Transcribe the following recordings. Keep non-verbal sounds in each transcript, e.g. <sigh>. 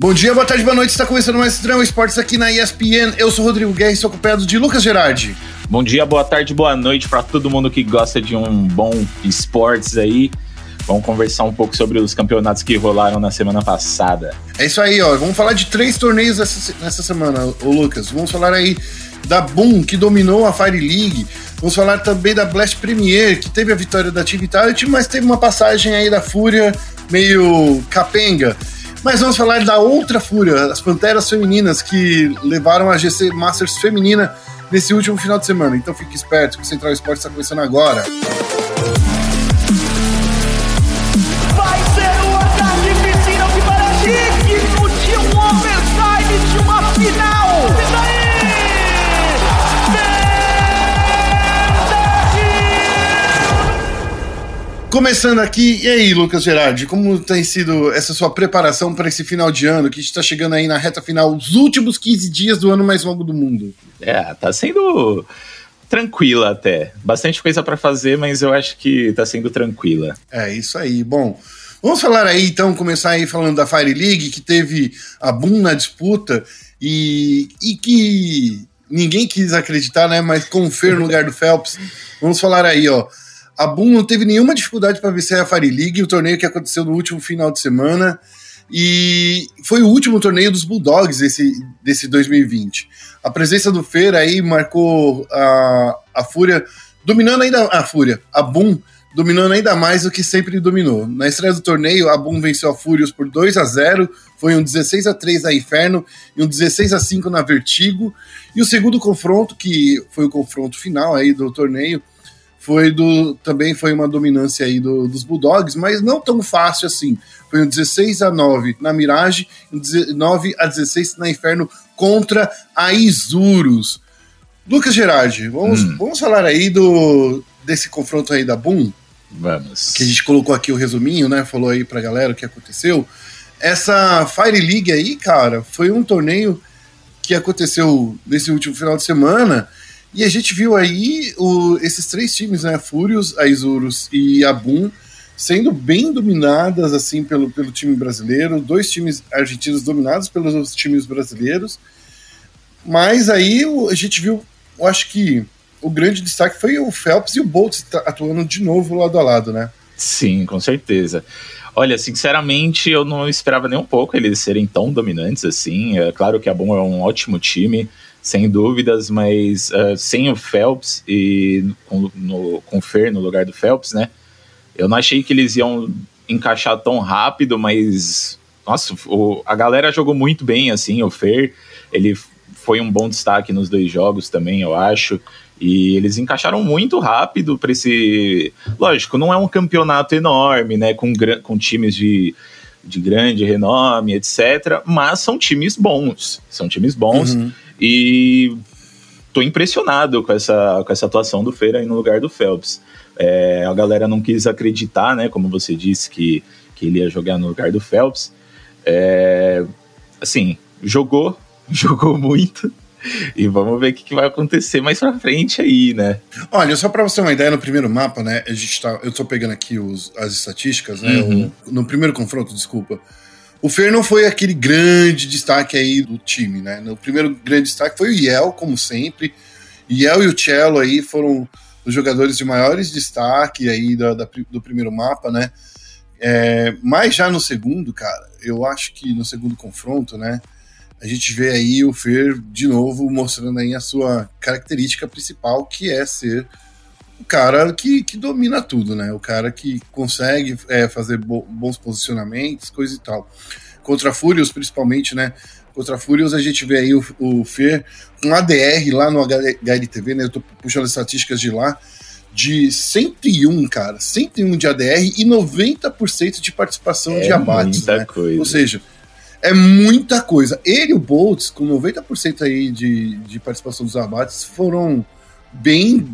Bom dia, boa tarde, boa noite. Está começando mais Extremo Esportes aqui na ESPN. Eu sou Rodrigo Guerra e sou acompanhado de Lucas Gerardi. Bom dia, boa tarde, boa noite para todo mundo que gosta de um bom esportes aí. Vamos conversar um pouco sobre os campeonatos que rolaram na semana passada. É isso aí, ó. Vamos falar de três torneios essa, nessa semana, ô Lucas. Vamos falar aí da Boom, que dominou a Fire League. Vamos falar também da Blast Premier, que teve a vitória da Team Vitality, mas teve uma passagem aí da Fúria meio capenga. Mas vamos falar da outra fúria, as Panteras Femininas, que levaram a GC Masters Feminina nesse último final de semana. Então fique esperto que o Central Esporte está começando agora. Começando aqui, e aí, Lucas Gerardi, como tem sido essa sua preparação para esse final de ano, que está chegando aí na reta final, os últimos 15 dias do ano mais longo do mundo? É, tá sendo tranquila até. Bastante coisa para fazer, mas eu acho que tá sendo tranquila. É, isso aí. Bom, vamos falar aí então, começar aí falando da Fire League, que teve a Boom na disputa e, e que ninguém quis acreditar, né? Mas com o Fer no lugar do Phelps. Vamos falar aí, ó. A Boom não teve nenhuma dificuldade para vencer a Fire League, o torneio que aconteceu no último final de semana. E foi o último torneio dos Bulldogs desse, desse 2020. A presença do Feira aí marcou a, a Fúria, dominando ainda a Fúria, a Boom dominando ainda mais do que sempre dominou. Na estreia do torneio, a Boom venceu a Fúrios por 2 a 0 foi um 16 a 3 na Inferno e um 16 a 5 na Vertigo. E o segundo confronto, que foi o confronto final aí do torneio, foi do também foi uma dominância aí do, dos Bulldogs, mas não tão fácil assim. Foi um 16 a 9 na Mirage, um 19 a 16 na Inferno contra a Isurus. Lucas Gerardi, vamos, hum. vamos falar aí do desse confronto aí da Boom? Vamos. Que a gente colocou aqui o resuminho, né? Falou aí pra galera o que aconteceu. Essa Fire League aí, cara, foi um torneio que aconteceu nesse último final de semana e a gente viu aí o, esses três times, né? Fúrios, a Isurus e a Boom, sendo bem dominadas assim pelo, pelo time brasileiro, dois times argentinos dominados pelos times brasileiros. Mas aí a gente viu, eu acho que o grande destaque foi o Phelps e o Bolt atuando de novo lado a lado, né? Sim, com certeza. Olha, sinceramente, eu não esperava nem um pouco eles serem tão dominantes assim. É claro que a Boom é um ótimo time, sem dúvidas, mas uh, sem o Phelps e com, no, com o Fer no lugar do Phelps, né? Eu não achei que eles iam encaixar tão rápido, mas nossa, o, a galera jogou muito bem, assim, o Fer, ele foi um bom destaque nos dois jogos também, eu acho. E eles encaixaram muito rápido para esse. Lógico, não é um campeonato enorme, né? Com, com times de, de grande renome, etc. Mas são times bons. São times bons. Uhum. E tô impressionado com essa, com essa atuação do Feira aí no lugar do Phelps. É, a galera não quis acreditar, né? Como você disse, que, que ele ia jogar no lugar do Phelps. É, assim, jogou, <laughs> jogou muito. E vamos ver o que, vai acontecer mais pra frente aí, né? Olha, só pra você ter uma ideia, no primeiro mapa, né? A gente tá, eu tô pegando aqui os, as estatísticas, né? Uhum. O, no primeiro confronto, desculpa. O Fer não foi aquele grande destaque aí do time, né? O primeiro grande destaque foi o Yel, como sempre. Yel e o Cello aí foram os jogadores de maiores destaque aí do, do primeiro mapa, né? É, mas já no segundo, cara, eu acho que no segundo confronto, né? A gente vê aí o Fer de novo mostrando aí a sua característica principal, que é ser o cara que, que domina tudo, né? O cara que consegue é, fazer bo bons posicionamentos, coisa e tal. Contra Furious, principalmente, né? Contra Furious, a gente vê aí o, o Fer com ADR lá no HLTV, né? Eu tô puxando as estatísticas de lá, de 101, cara. 101 de ADR e 90% de participação é de abates, né? Coisa. Ou seja, é muita coisa. Ele e o Boltz, com 90% aí de, de participação dos abates, foram bem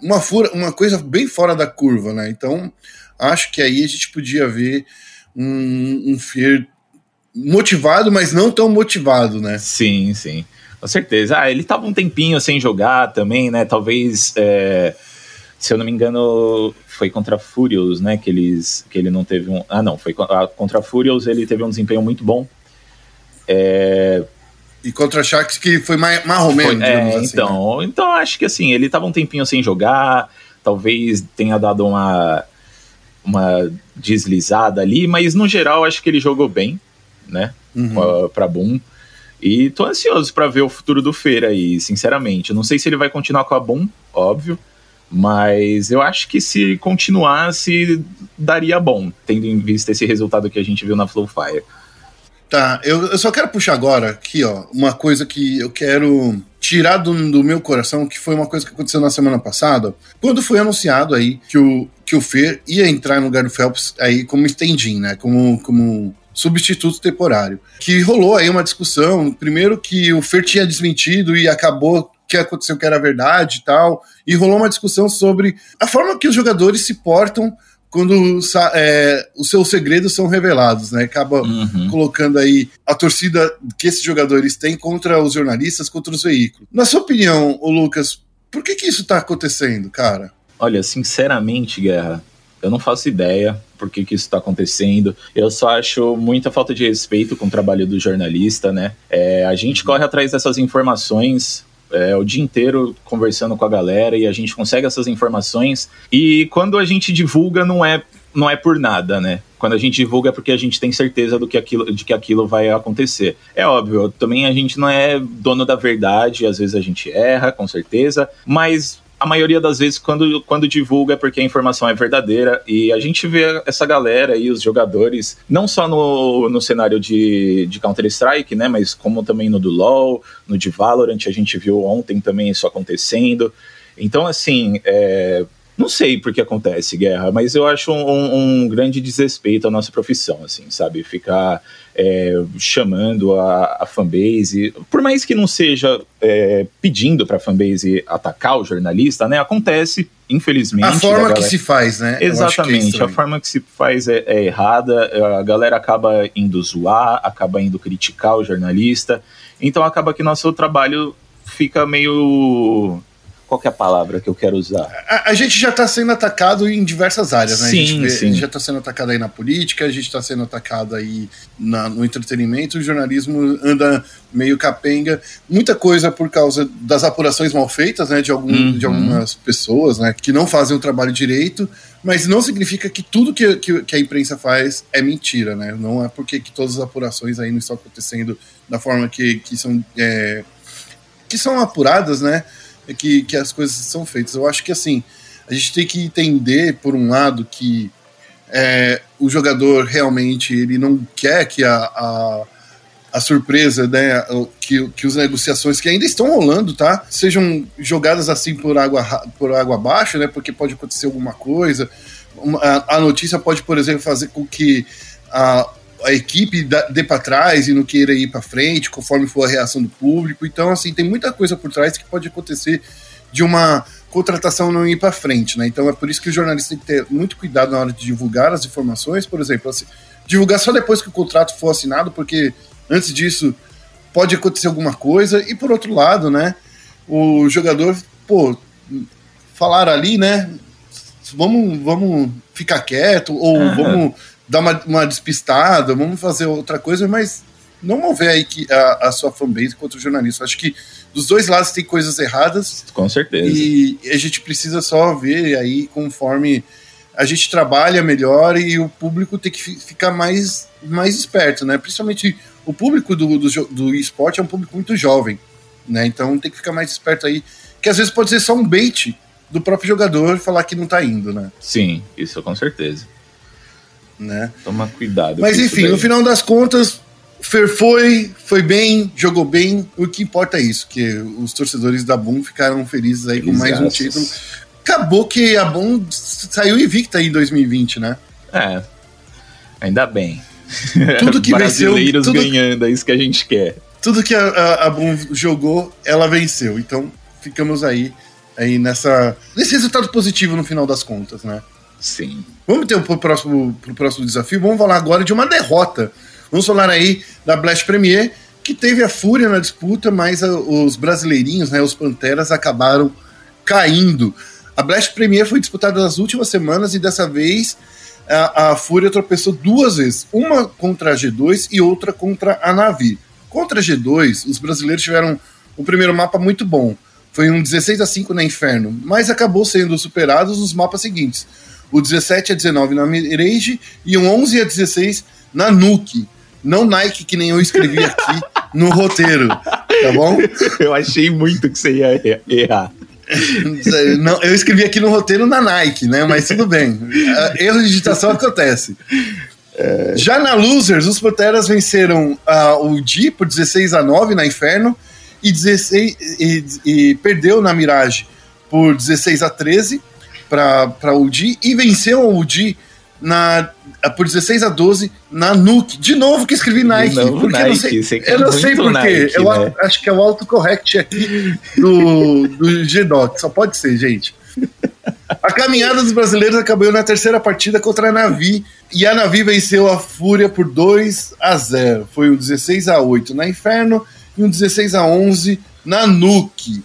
uma, fura, uma coisa bem fora da curva, né? Então, acho que aí a gente podia ver um, um Fer motivado, mas não tão motivado, né? Sim, sim. Com certeza. Ah, ele tava um tempinho sem jogar também, né? Talvez, é, se eu não me engano, foi contra Furious, né? Que, eles, que ele não teve um. Ah, não, foi contra Furious, ele teve um desempenho muito bom. É, e contra Sharks que foi mais, menos. É, assim, então, né? então acho que assim, ele tava um tempinho sem jogar, talvez tenha dado uma, uma deslizada ali, mas no geral acho que ele jogou bem, né? Uhum. Pra Boom. E tô ansioso para ver o futuro do Feira aí, sinceramente. Eu não sei se ele vai continuar com a Boom, óbvio, mas eu acho que se continuasse, daria bom, tendo em vista esse resultado que a gente viu na Flow Fire. Tá, eu, eu, só quero puxar agora aqui, ó, uma coisa que eu quero tirar do, do, meu coração, que foi uma coisa que aconteceu na semana passada, quando foi anunciado aí que o, que o Fer ia entrar no lugar do Phelps aí como stand né, como, como substituto temporário. Que rolou aí uma discussão, primeiro que o Fer tinha desmentido e acabou que aconteceu que era verdade e tal, e rolou uma discussão sobre a forma que os jogadores se portam quando é, os seus segredos são revelados, né? Acaba uhum. colocando aí a torcida que esses jogadores têm contra os jornalistas, contra os veículos. Na sua opinião, o Lucas, por que que isso tá acontecendo, cara? Olha, sinceramente, Guerra, eu não faço ideia por que, que isso está acontecendo. Eu só acho muita falta de respeito com o trabalho do jornalista, né? É, a gente corre atrás dessas informações é, o dia inteiro conversando com a galera e a gente consegue essas informações. E quando a gente divulga, não é, não é por nada, né? Quando a gente divulga é porque a gente tem certeza do que aquilo, de que aquilo vai acontecer. É óbvio, também a gente não é dono da verdade, às vezes a gente erra, com certeza, mas a maioria das vezes, quando, quando divulga, é porque a informação é verdadeira. E a gente vê essa galera e os jogadores, não só no, no cenário de, de Counter-Strike, né? Mas como também no do LoL, no de Valorant, a gente viu ontem também isso acontecendo. Então, assim, é, não sei por que acontece guerra, mas eu acho um, um grande desrespeito à nossa profissão, assim, sabe? Ficar é, chamando a, a, fanbase, por mais que não seja é, pedindo para a fanbase atacar o jornalista, né? Acontece, infelizmente. A forma que se faz, né? Exatamente, é a forma que se faz é, é errada, a galera acaba indo zoar, acaba indo criticar o jornalista, então acaba que nosso trabalho fica meio qual é a palavra que eu quero usar? A, a gente já está sendo atacado em diversas áreas, né? Sim, a gente, vê, sim. A gente já está sendo atacado aí na política, a gente está sendo atacado aí na, no entretenimento, o jornalismo anda meio capenga. Muita coisa por causa das apurações mal feitas, né? De, algum, uhum. de algumas pessoas, né? Que não fazem o trabalho direito, mas não significa que tudo que, que, que a imprensa faz é mentira, né? Não é porque que todas as apurações aí não estão acontecendo da forma que, que são. É, que são apuradas, né? Que, que as coisas são feitas. Eu acho que assim, a gente tem que entender, por um lado, que é, o jogador realmente ele não quer que a, a, a surpresa, né, que, que as negociações que ainda estão rolando, tá, sejam jogadas assim por água, por água abaixo, né, porque pode acontecer alguma coisa. A, a notícia pode, por exemplo, fazer com que a, a equipe dê para trás e não queira ir para frente, conforme for a reação do público. Então, assim, tem muita coisa por trás que pode acontecer de uma contratação não ir para frente, né? Então é por isso que o jornalista tem que ter muito cuidado na hora de divulgar as informações, por exemplo, assim, divulgar só depois que o contrato for assinado, porque antes disso pode acontecer alguma coisa. E por outro lado, né, o jogador, pô, falar ali, né, vamos, vamos ficar quieto ou uhum. vamos dar uma, uma despistada, vamos fazer outra coisa, mas não mover aí que a, a sua fanbase contra o jornalista. Acho que dos dois lados tem coisas erradas. Com certeza. E a gente precisa só ver aí conforme a gente trabalha melhor e o público tem que ficar mais, mais esperto, né? Principalmente o público do, do, do esporte é um público muito jovem, né? Então tem que ficar mais esperto aí, que às vezes pode ser só um bait do próprio jogador falar que não tá indo, né? Sim, isso com certeza né? Toma cuidado. Mas enfim, no final das contas, Fer foi, foi bem, jogou bem. O que importa é isso, que os torcedores da Boom ficaram felizes aí com mais um título. Acabou que a Boom saiu invicta aí em 2020, né? É. Ainda bem. Tudo que <laughs> Brasileiros venceu, tudo, ganhando, é isso que a gente quer. Tudo que a, a, a Boom jogou, ela venceu. Então, ficamos aí, aí nessa, nesse resultado positivo no final das contas, né? Sim. Vamos ter pro próximo, pro próximo desafio. Vamos falar agora de uma derrota. Vamos falar aí da Blast Premier, que teve a fúria na disputa, mas a, os brasileirinhos, né, os Panteras, acabaram caindo. A Blast Premier foi disputada nas últimas semanas e dessa vez a, a Fúria tropeçou duas vezes, uma contra a G2 e outra contra a Navi. Contra a G2, os brasileiros tiveram um primeiro mapa muito bom. Foi um 16 a 5 na Inferno, mas acabou sendo superados os mapas seguintes. O 17 a 19 na Mirage e um 11 a 16 na Nuke. Não Nike, que nem eu escrevi aqui no roteiro, tá bom? <laughs> Eu achei muito que você ia errar. <laughs> Não, eu escrevi aqui no roteiro na Nike, né? Mas tudo bem. <laughs> Erro de digitação acontece. É... Já na Losers, os Panteras venceram uh, o Di por 16 a 9 na Inferno e, 16, e, e perdeu na Mirage por 16 a 13 para o Di e venceu o Di na, por 16 a 12 na Nuke. De novo que escrevi Nike. Porque Nike, eu não sei, eu não sei porquê. Eu né? acho que é o autocorrect aqui do, do GDoc. Só pode ser, gente. A caminhada dos brasileiros acabou na terceira partida contra a Navi. E a Navi venceu a Fúria por 2 a 0. Foi um 16 a 8 na Inferno e um 16 a 11 na Nuke.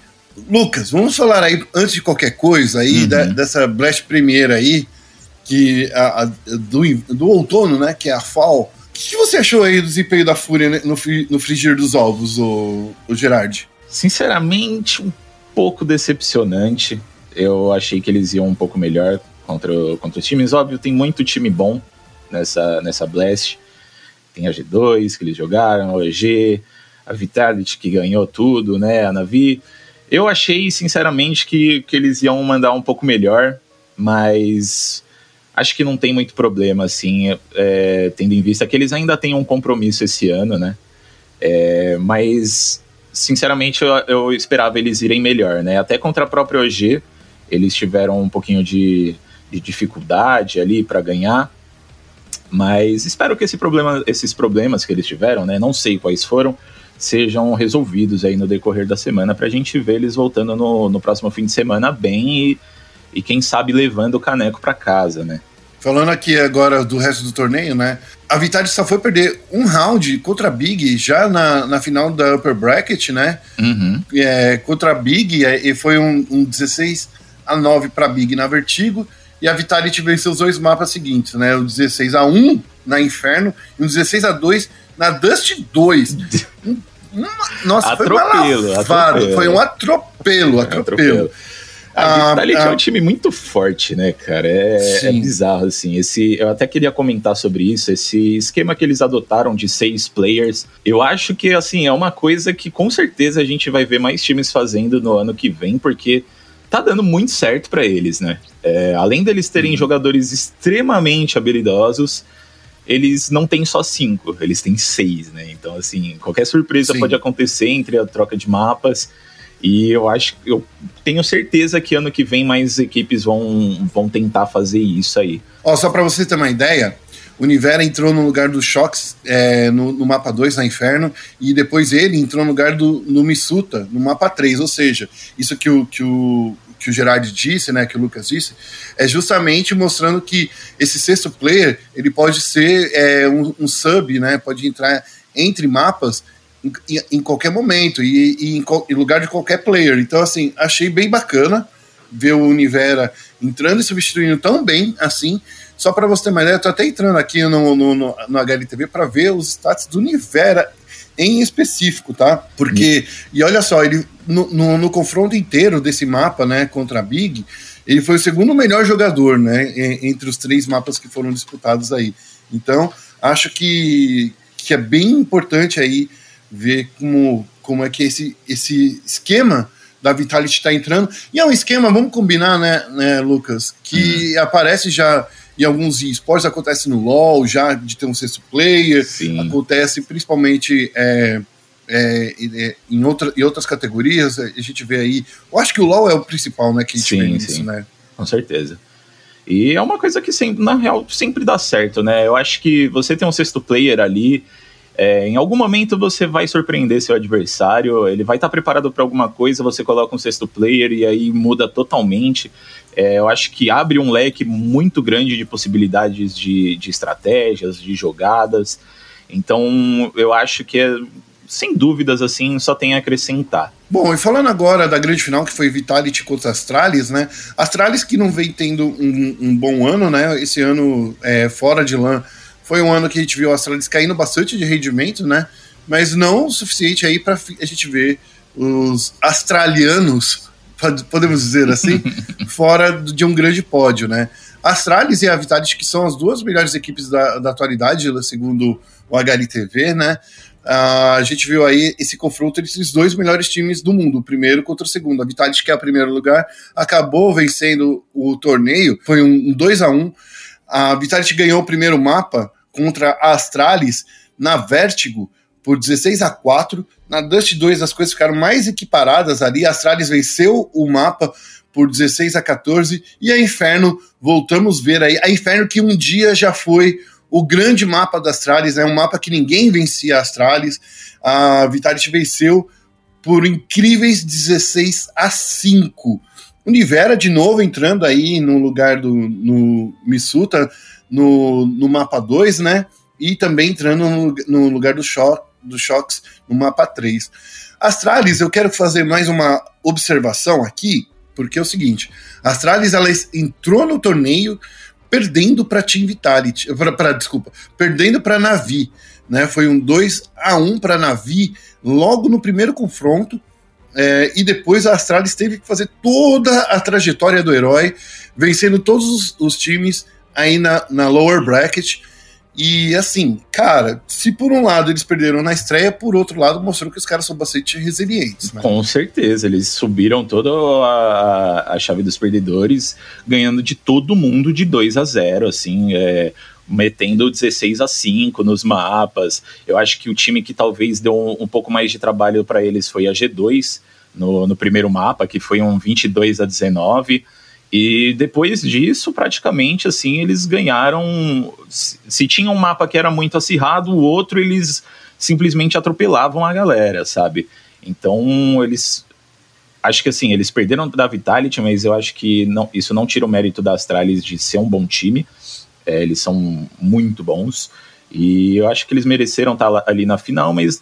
Lucas, vamos falar aí, antes de qualquer coisa, aí, uhum. da, dessa Blast Premiere aí, que a, a, do, do outono, né? Que é a FAL. O que, que, você achou aí do desempenho da Fúria no, no frigir dos ovos, o, o Gerard? Sinceramente, um pouco decepcionante. Eu achei que eles iam um pouco melhor contra, contra os times. Óbvio, tem muito time bom nessa, nessa Blast. Tem a G2 que eles jogaram, a EG, a Vitality que ganhou tudo, né? A Navi. Eu achei, sinceramente, que, que eles iam mandar um pouco melhor, mas acho que não tem muito problema, assim, é, tendo em vista que eles ainda têm um compromisso esse ano, né? É, mas, sinceramente, eu, eu, esperava eles irem melhor, né? Até contra a própria OG, eles tiveram um pouquinho de, de dificuldade ali para ganhar. Mas espero que esse problema, esses problemas que eles tiveram, né? Não sei quais foram, sejam resolvidos aí no decorrer da semana para a gente ver eles voltando no, no próximo fim de semana bem e e quem sabe levando o caneco para casa, né? Falando aqui agora do resto do torneio, né? A Vitality só foi perder um round contra a Big já na, na final da Upper Bracket, né? Uhum. É, contra a Big, é, e foi um, um 16 a 9 para Big na Vertigo. E a Vitality venceu os dois mapas seguintes, né? O 16 a 1 na Inferno e o 16 a 2 na Dust 2. Uma, <laughs> nossa, atropelo, foi, atropelo. foi um atropelo, atropelo. atropelo. A Vitality ah, é um time muito forte, né, cara? É, é, bizarro, assim. Esse, eu até queria comentar sobre isso. Esse esquema que eles adotaram de seis players, eu acho que, assim, é uma coisa que com certeza a gente vai ver mais times fazendo no ano que vem, porque tá dando muito certo para eles, né? É, além deles terem uhum. jogadores extremamente habilidosos, eles não têm só cinco, eles têm seis, né? Então, assim, qualquer surpresa Sim. pode acontecer entre a troca de mapas. E eu acho, eu tenho certeza que ano que vem mais equipes vão, vão tentar fazer isso aí. Ó, só para você ter uma ideia, o Nivera entrou no lugar do Shox é, no, no, mapa 2 na Inferno, e depois ele entrou no lugar do no Misuta no mapa 3. Ou seja, isso que o, que o, que o Gerard disse, né, que o Lucas disse, é justamente mostrando que esse sexto player ele pode ser é, um, um, sub, né, pode entrar entre mapas em, em qualquer momento e, e em, em, lugar de qualquer player. Então, assim, achei bem bacana ver o Univera entrando e substituindo tão bem assim. Só para você ter uma ideia, eu tô até entrando aqui no, no, no, no HLTV para ver os status do Univera em específico, tá? Porque, e olha só, ele no, no, no, confronto inteiro desse mapa, né, contra a Big, ele foi o segundo melhor jogador, né, entre os três mapas que foram disputados aí. Então, acho que, que é bem importante aí ver como, como é que esse, esse esquema da Vitality está entrando. E é um esquema, vamos combinar, né, né Lucas, que uhum. aparece já em alguns esportes, acontece no LoL, já de ter um sexto player, Sim. acontece principalmente é, é, é, em, outra, em outras categorias, a gente vê aí. Eu acho que o LoL é o principal, né, que a gente sim, vê isso, né? Com certeza. E é uma coisa que sempre, na real, sempre dá certo, né? Eu acho que você tem um sexto player ali, é, em algum momento você vai surpreender seu adversário, ele vai estar tá preparado para alguma coisa, você coloca um sexto player e aí muda totalmente. É, eu acho que abre um leque muito grande de possibilidades de, de estratégias, de jogadas. Então eu acho que é, sem dúvidas, assim, só tem a acrescentar. Bom, e falando agora da grande final, que foi Vitality contra Astralis, né? Astralis que não vem tendo um, um bom ano, né? Esse ano é, fora de LAN foi um ano que a gente viu a Astralis caindo bastante de rendimento, né? mas não o suficiente aí para a gente ver os australianos, podemos dizer assim, <laughs> fora de um grande pódio, né? Astralis e a Vitality, que são as duas melhores equipes da, da atualidade, segundo o HLTV, né? Uh, a gente viu aí esse confronto entre os dois melhores times do mundo, o primeiro contra o segundo. A Vitality, que é o primeiro lugar, acabou vencendo o torneio, foi um 2 a 1 um. A Vitality ganhou o primeiro mapa contra a Astralis na Vertigo por 16 a 4. Na Dust 2 as coisas ficaram mais equiparadas ali. A Astralis venceu o mapa por 16 a 14 e a Inferno voltamos ver aí a Inferno que um dia já foi o grande mapa da Astralis, é né? um mapa que ninguém vencia a Astralis. A Vitality venceu por incríveis 16 a 5. O Nivera de novo entrando aí no lugar do no no, no mapa 2, né? E também entrando no, no lugar do, Shock, do Shocks no mapa 3. Astralis, eu quero fazer mais uma observação aqui, porque é o seguinte: Astralis ela entrou no torneio perdendo para Team Vitality, para desculpa, perdendo para Navi, né? Foi um 2 a 1 para Navi logo no primeiro confronto. É, e depois a Astralis teve que fazer toda a trajetória do herói, vencendo todos os, os times aí na, na lower bracket. E assim, cara, se por um lado eles perderam na estreia, por outro lado mostrou que os caras são bastante resilientes. Né? Com certeza, eles subiram toda a, a chave dos perdedores, ganhando de todo mundo de 2 a 0 assim, é, metendo 16 a 5 nos mapas. Eu acho que o time que talvez deu um, um pouco mais de trabalho para eles foi a G2 no, no primeiro mapa, que foi um 22 a 19. E depois disso, praticamente assim, eles ganharam. Se tinha um mapa que era muito acirrado, o outro eles simplesmente atropelavam a galera, sabe? Então eles. Acho que assim, eles perderam da Vitality, mas eu acho que não, isso não tira o mérito da Astralis de ser um bom time. É, eles são muito bons. E eu acho que eles mereceram estar ali na final, mas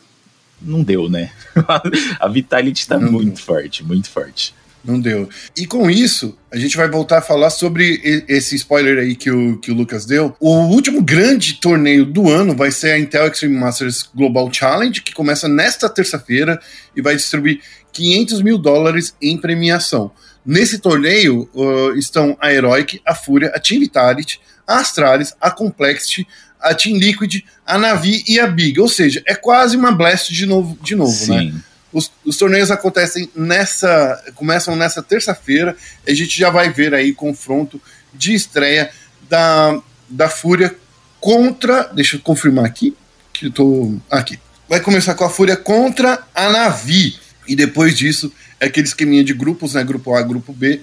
não deu, né? <laughs> a Vitality está muito forte, muito forte. Não deu. E com isso, a gente vai voltar a falar sobre esse spoiler aí que o, que o Lucas deu. O último grande torneio do ano vai ser a Intel Extreme Masters Global Challenge, que começa nesta terça-feira e vai distribuir 500 mil dólares em premiação. Nesse torneio uh, estão a Heroic, a Fúria, a Team Vitality, a Astralis, a Complexity, a Team Liquid, a Navi e a Big. Ou seja, é quase uma Blast de novo, de novo né? Os, os, torneios acontecem nessa. começam nessa terça-feira. A gente já vai ver aí confronto de estreia da, da Fúria contra. Deixa eu confirmar aqui. Que eu tô. Aqui. Vai começar com a Fúria contra a Navi. E depois disso, é aquele esqueminha de grupos, né? Grupo A, grupo B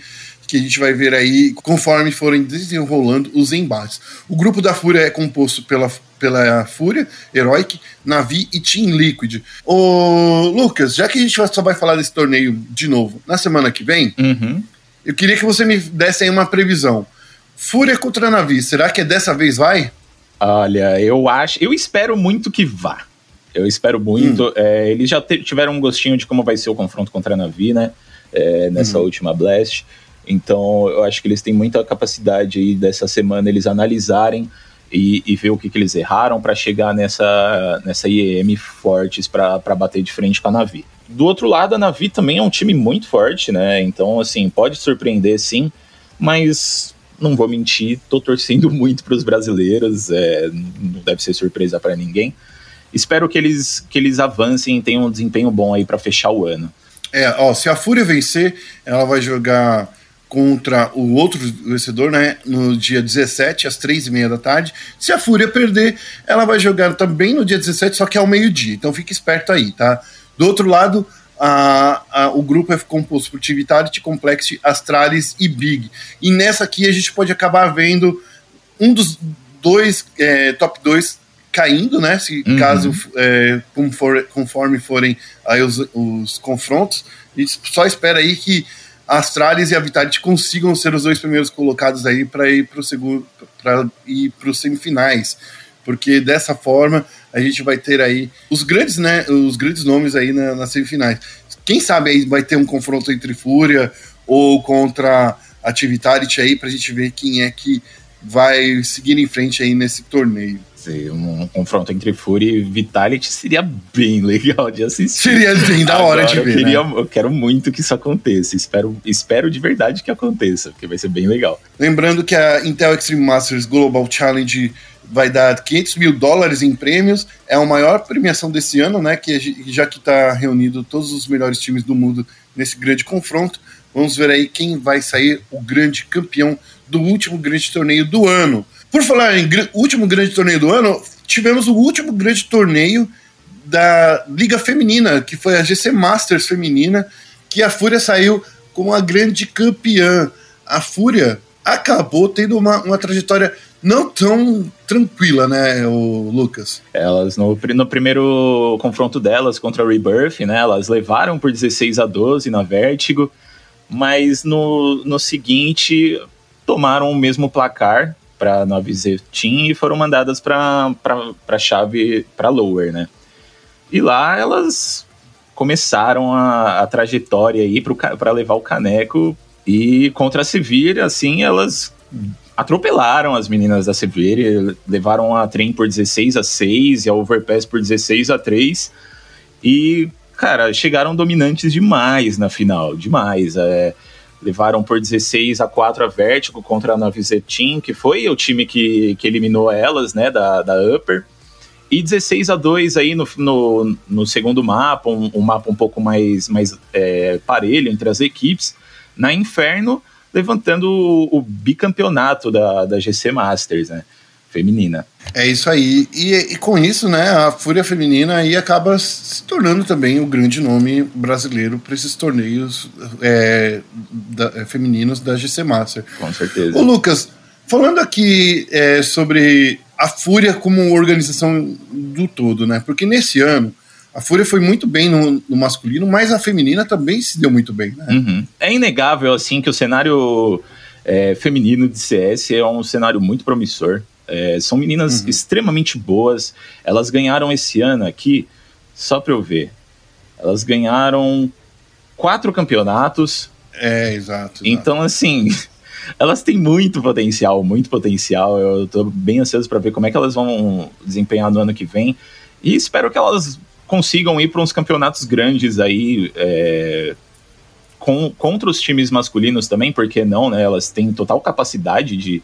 que a gente vai ver aí conforme forem desenrolando os embates. O grupo da Fúria é composto pela, pela Fúria, Heroic, Navi e Team Liquid. Ô, Lucas, já que a gente só vai falar desse torneio de novo na semana que vem, uhum. eu queria que você me desse aí uma previsão. Fúria contra Navi, será que é dessa vez vai? Olha, eu acho, eu espero muito que vá. Eu espero muito. Hum. É, eles já tiveram um gostinho de como vai ser o confronto contra a Navi, né? É, nessa hum. última Blast. Então, eu acho que eles têm muita capacidade aí dessa semana eles analisarem e, e ver o que, que eles erraram para chegar nessa, nessa IEM fortes para bater de frente com a Navi. Do outro lado, a Navi também é um time muito forte, né? Então, assim, pode surpreender sim, mas não vou mentir, tô torcendo <laughs> muito para os brasileiros, é, não deve ser surpresa para ninguém. Espero que eles, que eles avancem e tenham um desempenho bom aí para fechar o ano. É, ó, se a Fúria vencer, ela vai jogar contra o outro vencedor, né, no dia 17, às três e meia da tarde. Se a Fúria perder, ela vai jogar também no dia 17, só que ao meio-dia. Então fique esperto aí, tá? Do outro lado, a, a, o grupo é composto por Tivitality, Complexity, Astralis e Big. E nessa aqui a gente pode acabar vendo um dos dois é, top 2 caindo, né? Se uhum. caso é, conforme, forem aí os, os confrontos. Só espera aí que a Astralis e a Vitality consigam ser os dois primeiros colocados aí para ir para segundo para ir para os semifinais. Porque dessa forma a gente vai ter aí os grandes né os grandes nomes aí na, nas semifinais. Quem sabe aí vai ter um confronto entre Fúria ou contra a Vitality aí para a gente ver quem é que vai seguir em frente aí nesse torneio Um, um confronto entre Fury e Vitality seria bem <laughs> legal de assistir. Seria bem da hora Agora, de ver. Eu, queria, né? eu quero muito que isso aconteça. Espero, espero de verdade que aconteça, porque vai ser bem legal. Lembrando que a Intel Extreme Masters Global Challenge vai dar 500 mil dólares em prêmios. É a maior premiação desse ano, né? Que já que está reunido todos os melhores times do mundo nesse grande confronto. Vamos ver aí quem vai sair o grande campeão do último grande torneio do ano. Por falar em gr último grande torneio do ano, tivemos o último grande torneio da Liga Feminina, que foi a GC Masters Feminina, que a Fúria saiu como a grande campeã. A Fúria acabou tendo uma, uma trajetória não tão tranquila, né, o Lucas? Elas, no, no primeiro confronto delas contra a Rebirth, né, elas levaram por 16 a 12 na Vertigo, mas no, no seguinte tomaram o mesmo placar para 9Z Team e foram mandadas para a chave para Lower, né? E lá elas começaram a, a trajetória aí para levar o caneco e contra a Sevilla, assim, elas atropelaram as meninas da Sevilla, levaram a trem por 16 a 6 e a Overpass por 16 a 3 e, cara, chegaram dominantes demais na final, demais. É, levaram por 16 a 4 a Vertigo contra a 9Z Team, que foi o time que, que eliminou elas, né, da, da Upper. E 16 a 2 aí no, no, no segundo mapa, um, um, mapa um pouco mais, mais é, parelho entre as equipes. Na Inferno, levantando o, o bicampeonato da, da GC Masters, né? Feminina. É isso aí. E, e, com isso, né, a Fúria Feminina aí acaba se tornando também o grande nome brasileiro para esses torneios é, da, é, femininos da GC Master. Com certeza. Ô, Lucas, falando aqui é, sobre a Fúria como organização do todo, né? Porque nesse ano a Fúria foi muito bem no, no masculino, mas a feminina também se deu muito bem, né? Uhum. É inegável, assim, que o cenário é, feminino de CS é um cenário muito promissor. É, são meninas uhum. extremamente boas. Elas ganharam esse ano aqui, só para eu ver, elas ganharam quatro campeonatos. É, exato. exato. Então, assim, <laughs> elas têm muito potencial, muito potencial. Eu estou bem ansioso para ver como é que elas vão desempenhar no ano que vem. E espero que elas consigam ir para uns campeonatos grandes aí. É, com, contra os times masculinos também, porque não, né? Elas têm total capacidade de,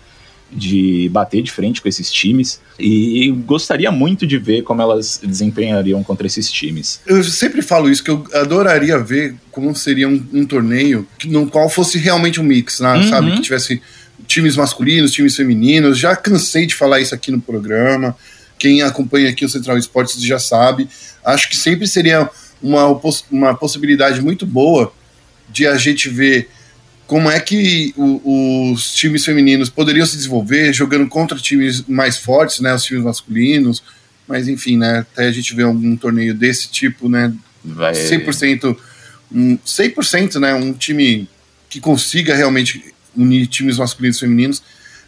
de bater de frente com esses times e gostaria muito de ver como elas desempenhariam contra esses times. Eu sempre falo isso, que eu adoraria ver como seria um, um torneio no qual fosse realmente um mix, né? uhum. sabe? Que tivesse times masculinos, times femininos. Já cansei de falar isso aqui no programa. Quem acompanha aqui o Central Esportes já sabe. Acho que sempre seria uma, uma possibilidade muito boa de a gente ver como é que o, os times femininos poderiam se desenvolver jogando contra times mais fortes, né, os times masculinos, mas enfim, né, até a gente ver algum torneio desse tipo, né, Vai... 100%, um, 100%, né, um time que consiga realmente unir times masculinos e femininos,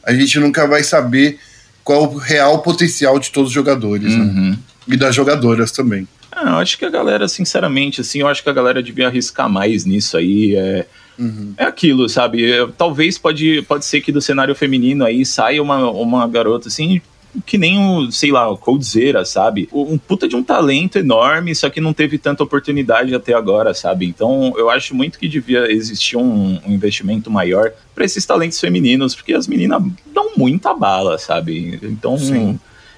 a gente nunca vai saber qual o real potencial de todos os jogadores, né? uhum. né? E das jogadoras também. Ah, eu acho que a galera, sinceramente, assim, eu acho que a galera devia arriscar mais nisso aí, é Uhum. É aquilo, sabe? Talvez pode, pode ser que do cenário feminino aí saia uma, uma garota assim, que nem o, sei lá, o Coldzera, sabe? Um puta de um talento enorme, só que não teve tanta oportunidade até agora, sabe? Então eu acho muito que devia existir um, um investimento maior para esses talentos femininos, porque as meninas dão muita bala, sabe? Então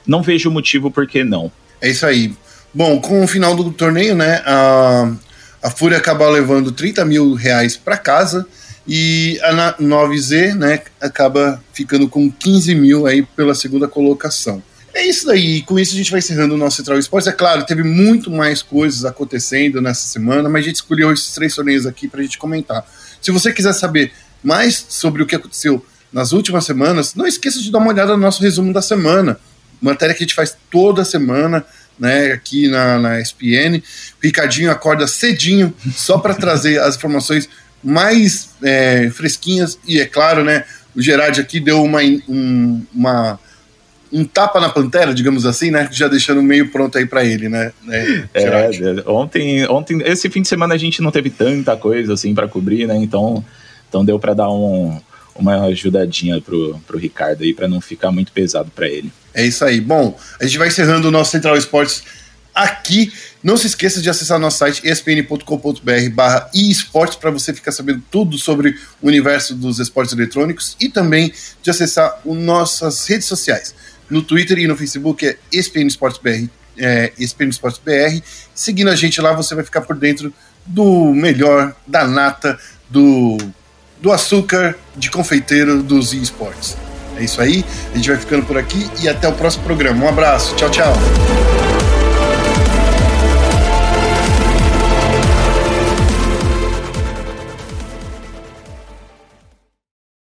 não vejo motivo por que não. É isso aí. Bom, com o final do torneio, né? A, a Fúria acaba levando 30 mil reais para casa e a 9Z né, acaba ficando com 15 mil aí pela segunda colocação. É isso daí, com isso a gente vai encerrando o nosso Central Esportes. É claro, teve muito mais coisas acontecendo nessa semana, mas a gente escolheu esses três torneios aqui para a gente comentar. Se você quiser saber mais sobre o que aconteceu nas últimas semanas, não esqueça de dar uma olhada no nosso resumo da semana. Matéria que a gente faz toda semana né, aqui na, na ESPN. O Ricardinho acorda cedinho só para trazer as informações mais é, fresquinhas e é claro, né, o Gerard aqui deu uma, um, uma um tapa na pantera, digamos assim, né? Já deixando meio pronto aí para ele, né? né é, ontem, ontem, esse fim de semana a gente não teve tanta coisa assim para cobrir, né? Então, então deu para dar um, uma ajudadinha pro, pro Ricardo aí para não ficar muito pesado para ele. É isso aí. Bom, a gente vai encerrando o nosso Central Esportes aqui. Não se esqueça de acessar nosso site espn.com.br barra esportes para você ficar sabendo tudo sobre o universo dos esportes eletrônicos e também de acessar as nossas redes sociais. No Twitter e no Facebook é ESPN Esportes BR, é, ESPN Esportes BR. Seguindo a gente lá, você vai ficar por dentro do melhor, da nata, do, do açúcar de confeiteiro dos esportes. É isso aí, a gente vai ficando por aqui e até o próximo programa. Um abraço, tchau, tchau.